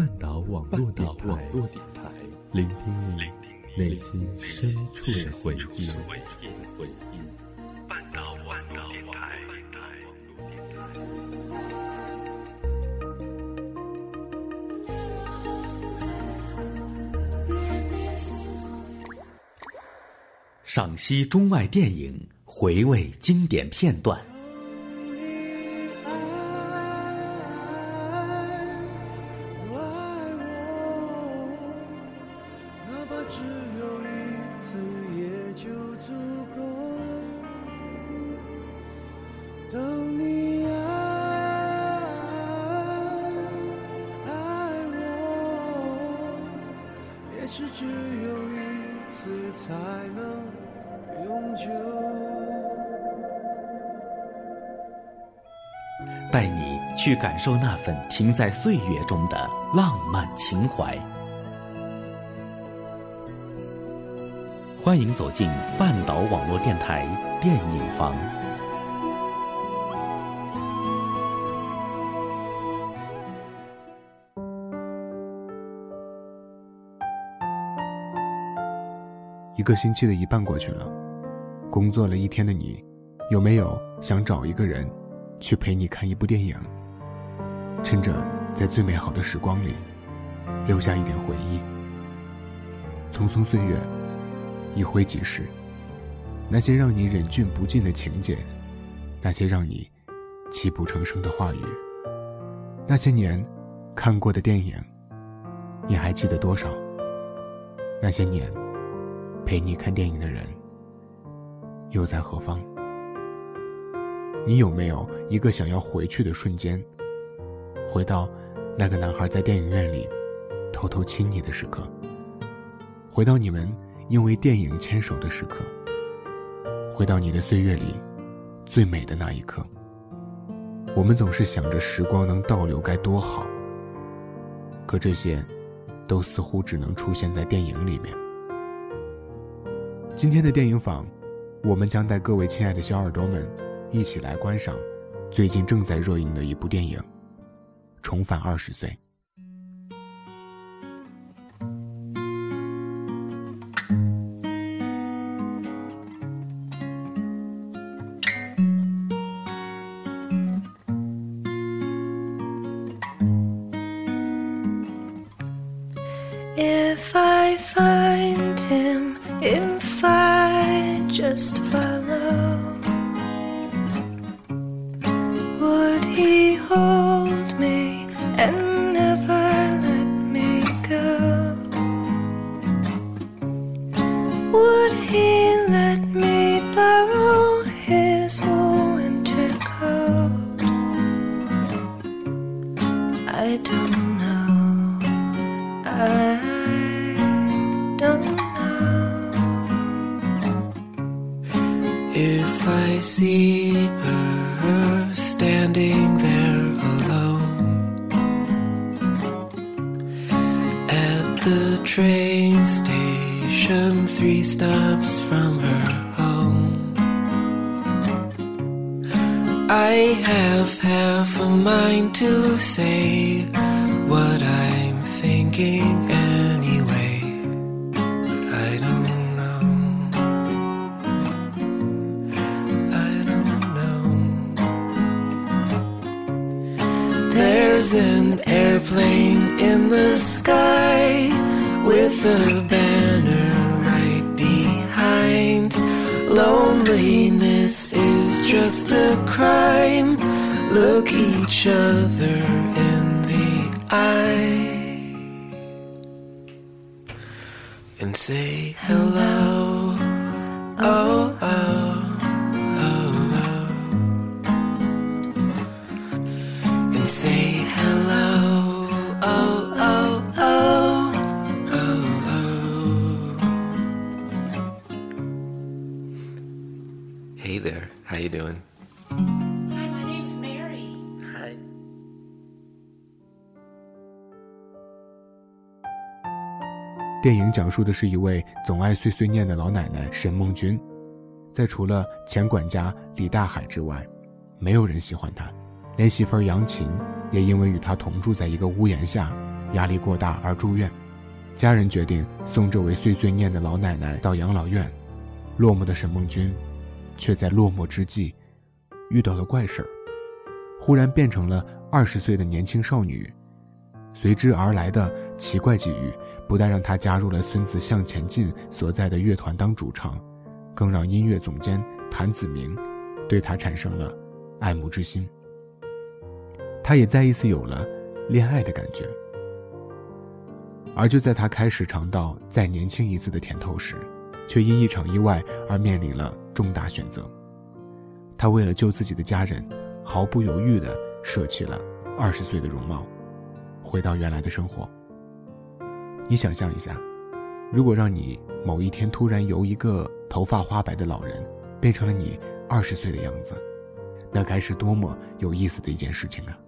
半岛网络电台，聆听你内心深处的回忆。半岛网络电台。赏析中外电影，回味经典片段。我只有一次也就足够。等你爱爱我也是只有一次才能永久。带你去感受那份停在岁月中的浪漫情怀。欢迎走进半岛网络电台电影房。一个星期的一半过去了，工作了一天的你，有没有想找一个人？去陪你看一部电影，趁着在最美好的时光里，留下一点回忆。匆匆岁月，一挥即逝。那些让你忍俊不禁的情节，那些让你泣不成声的话语，那些年看过的电影，你还记得多少？那些年陪你看电影的人，又在何方？你有没有一个想要回去的瞬间？回到那个男孩在电影院里偷偷亲你的时刻，回到你们因为电影牵手的时刻，回到你的岁月里最美的那一刻。我们总是想着时光能倒流该多好，可这些都似乎只能出现在电影里面。今天的电影坊，我们将带各位亲爱的小耳朵们。一起来观赏最近正在热映的一部电影《重返二十岁》。Just follow. Station, three stops from her home. I have half a mind to say what I'm thinking anyway, but I don't know. I don't know. There's an airplane in the sky with a Loneliness is just a crime. Look each other in the eye and say hello. You doing? Hi, my name's Mary. Hi. 电影讲述的是一位总爱碎碎念的老奶奶沈梦君，在除了前管家李大海之外，没有人喜欢她，连媳妇儿杨琴也因为与她同住在一个屋檐下压力过大而住院，家人决定送这位碎碎念的老奶奶到养老院。落寞的沈梦君，却在落寞之际，遇到了怪事儿，忽然变成了二十岁的年轻少女。随之而来的奇怪际遇，不但让她加入了孙子向前进所在的乐团当主唱，更让音乐总监谭子明对她产生了爱慕之心。他也再一次有了恋爱的感觉。而就在他开始尝到再年轻一次的甜头时，却因一场意外而面临了重大选择。他为了救自己的家人，毫不犹豫地舍弃了二十岁的容貌，回到原来的生活。你想象一下，如果让你某一天突然由一个头发花白的老人，变成了你二十岁的样子，那该是多么有意思的一件事情啊！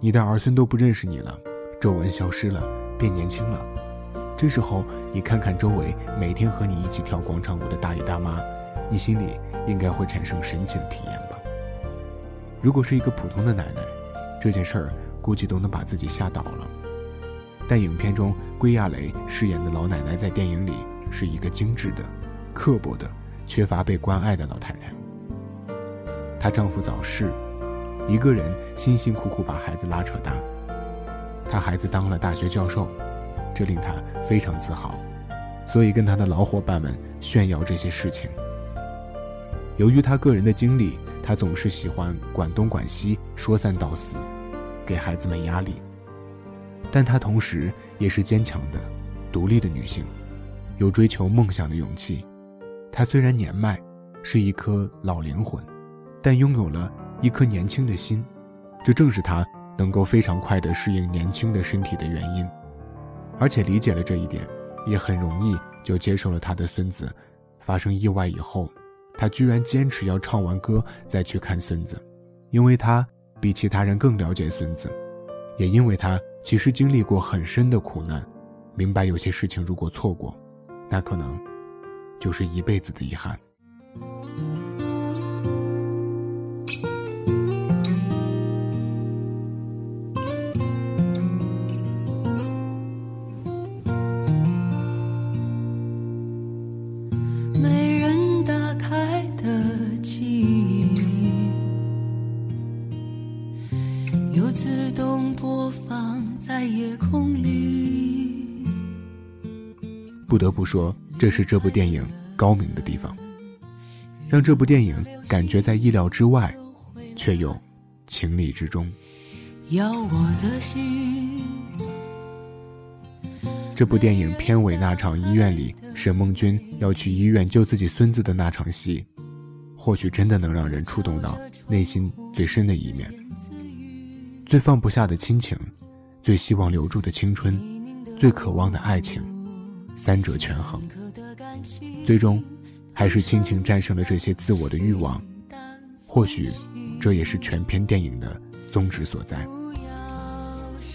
你的儿孙都不认识你了，皱纹消失了，变年轻了。这时候，你看看周围每天和你一起跳广场舞的大爷大妈，你心里应该会产生神奇的体验吧？如果是一个普通的奶奶，这件事儿估计都能把自己吓倒了。但影片中归亚蕾饰演的老奶奶在电影里是一个精致的、刻薄的、缺乏被关爱的老太太。她丈夫早逝，一个人辛辛苦苦把孩子拉扯大。她孩子当了大学教授。这令她非常自豪，所以跟她的老伙伴们炫耀这些事情。由于他个人的经历，他总是喜欢管东管西，说三道四，给孩子们压力。但她同时也是坚强的、独立的女性，有追求梦想的勇气。她虽然年迈，是一颗老灵魂，但拥有了一颗年轻的心，这正是她能够非常快地适应年轻的身体的原因。而且理解了这一点，也很容易就接受了他的孙子发生意外以后，他居然坚持要唱完歌再去看孙子，因为他比其他人更了解孙子，也因为他其实经历过很深的苦难，明白有些事情如果错过，那可能就是一辈子的遗憾。得不说，这是这部电影高明的地方，让这部电影感觉在意料之外，却又情理之中。要我的心。这部电影片尾那场医院里，沈梦君要去医院救自己孙子的那场戏，或许真的能让人触动到内心最深的一面，最放不下的亲情，最希望留住的青春，最渴望的爱情。三者权衡，最终还是亲情战胜了这些自我的欲望。或许，这也是全篇电影的宗旨所在。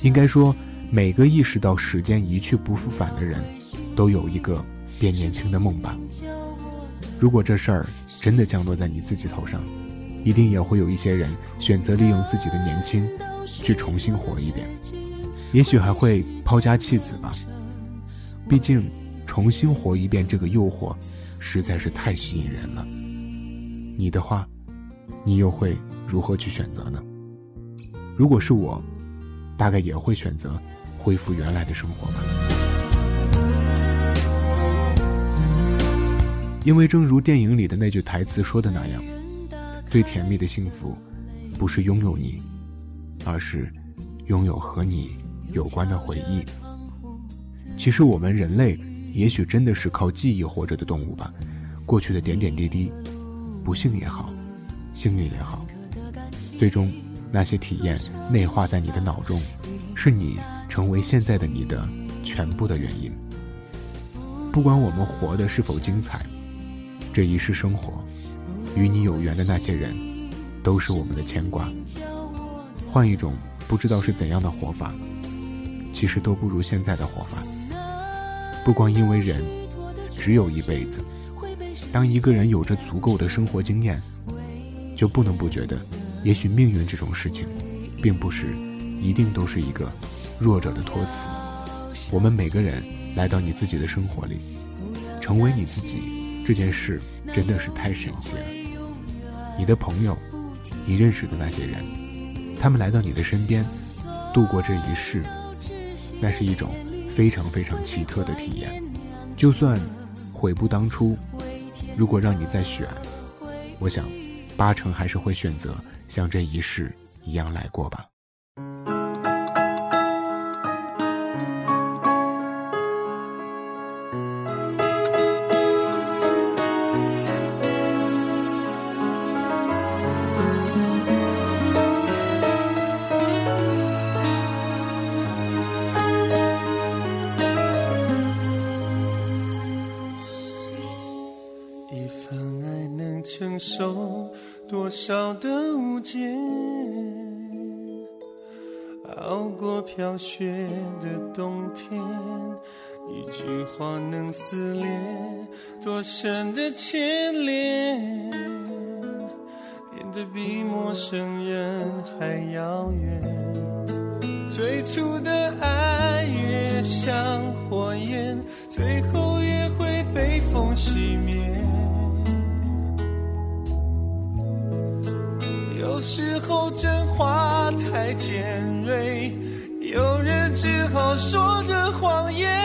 应该说，每个意识到时间一去不复返的人，都有一个变年轻的梦吧。如果这事儿真的降落在你自己头上，一定也会有一些人选择利用自己的年轻，去重新活一遍。也许还会抛家弃子吧。毕竟，重新活一遍这个诱惑，实在是太吸引人了。你的话，你又会如何去选择呢？如果是我，大概也会选择恢复原来的生活吧。因为正如电影里的那句台词说的那样，最甜蜜的幸福，不是拥有你，而是拥有和你有关的回忆。其实我们人类，也许真的是靠记忆活着的动物吧。过去的点点滴滴，不幸也好，幸运也好，最终那些体验内化在你的脑中，是你成为现在的你的全部的原因。不管我们活的是否精彩，这一世生活，与你有缘的那些人，都是我们的牵挂。换一种不知道是怎样的活法，其实都不如现在的活法。不光因为人只有一辈子，当一个人有着足够的生活经验，就不能不觉得，也许命运这种事情，并不是一定都是一个弱者的托词。我们每个人来到你自己的生活里，成为你自己这件事真的是太神奇了。你的朋友，你认识的那些人，他们来到你的身边，度过这一世，那是一种非常非常奇特的体验。就算悔不当初，如果让你再选，我想，八成还是会选择像这一世一样来过吧。多少的误解，熬过飘雪的冬天，一句话能撕裂多深的牵连，变得比陌生人还遥远。最初的爱越像火焰，最后也会被风熄灭。时候真话太尖锐，有人只好说着谎言。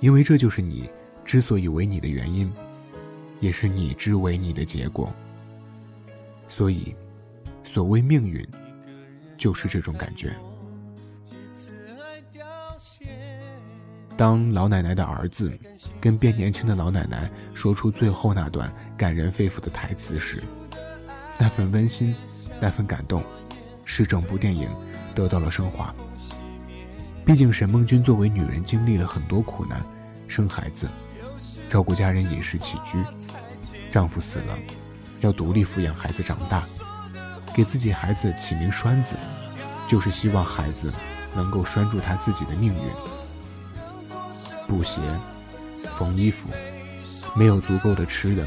因为这就是你之所以为你的原因，也是你之为你的结果。所以，所谓命运，就是这种感觉。当老奶奶的儿子跟变年轻的老奶奶说出最后那段感人肺腑的台词时，那份温馨，那份感动，使整部电影得到了升华。毕竟沈梦君作为女人，经历了很多苦难，生孩子，照顾家人饮食起居，丈夫死了，要独立抚养孩子长大，给自己孩子起名栓子，就是希望孩子能够拴住他自己的命运。补鞋，缝衣服，没有足够的吃的，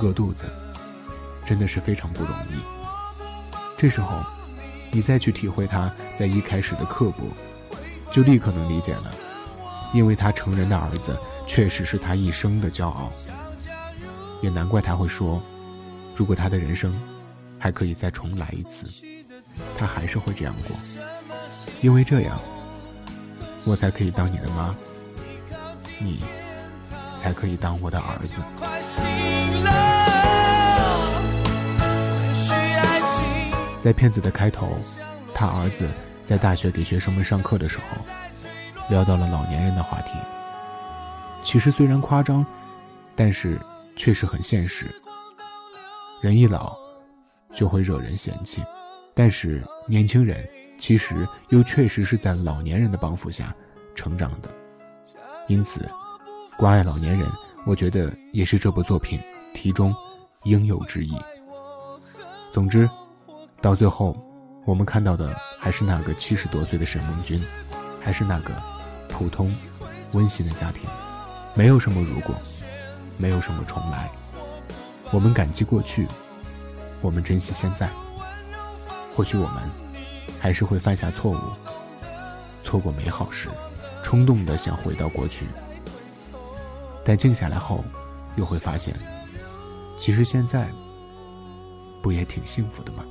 饿肚子，真的是非常不容易。这时候，你再去体会他在一开始的刻薄，就立刻能理解了，因为他成人的儿子确实是他一生的骄傲。也难怪他会说，如果他的人生还可以再重来一次，他还是会这样过，因为这样，我才可以当你的妈。你才可以当我的儿子。在片子的开头，他儿子在大学给学生们上课的时候，聊到了老年人的话题。其实虽然夸张，但是确实很现实。人一老，就会惹人嫌弃，但是年轻人其实又确实是在老年人的帮扶下成长的。因此，关爱老年人，我觉得也是这部作品题中应有之义。总之，到最后，我们看到的还是那个七十多岁的沈梦君，还是那个普通、温馨的家庭，没有什么如果，没有什么重来。我们感激过去，我们珍惜现在。或许我们还是会犯下错误，错过美好时。冲动的想回到过去，但静下来后，又会发现，其实现在不也挺幸福的吗？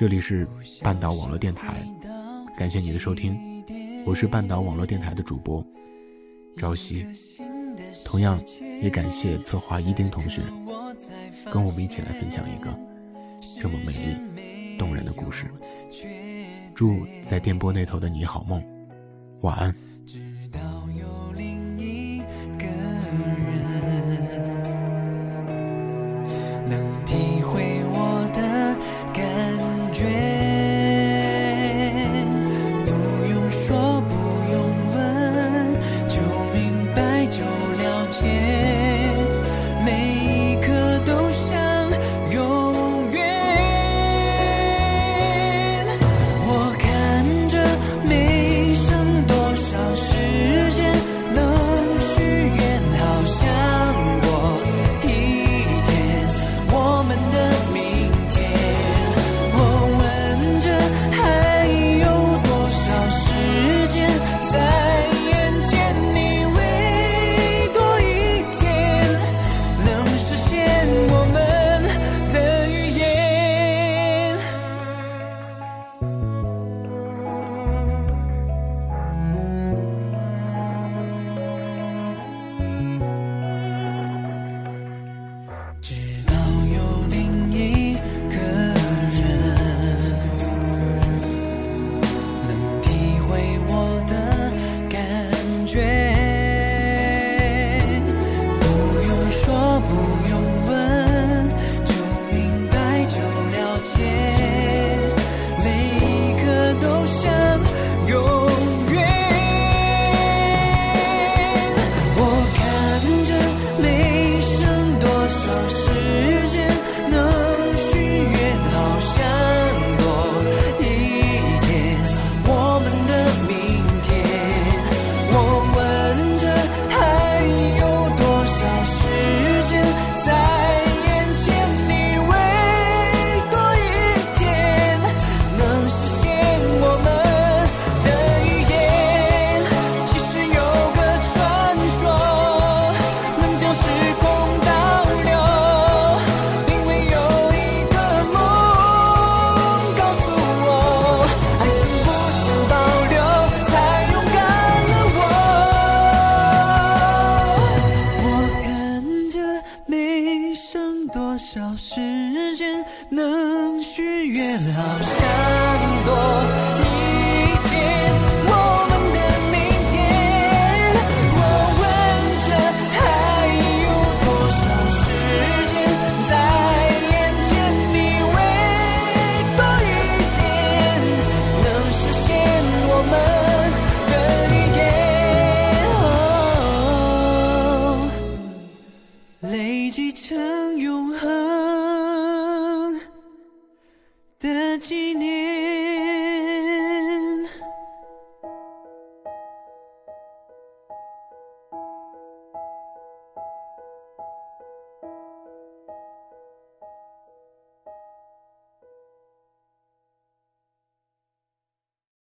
这里是半岛网络电台，感谢你的收听，我是半岛网络电台的主播朝夕，同样也感谢策划一丁同学，跟我们一起来分享一个这么美丽、动人的故事。祝在电波那头的你好梦，晚安。直到有另一个人。Cùng.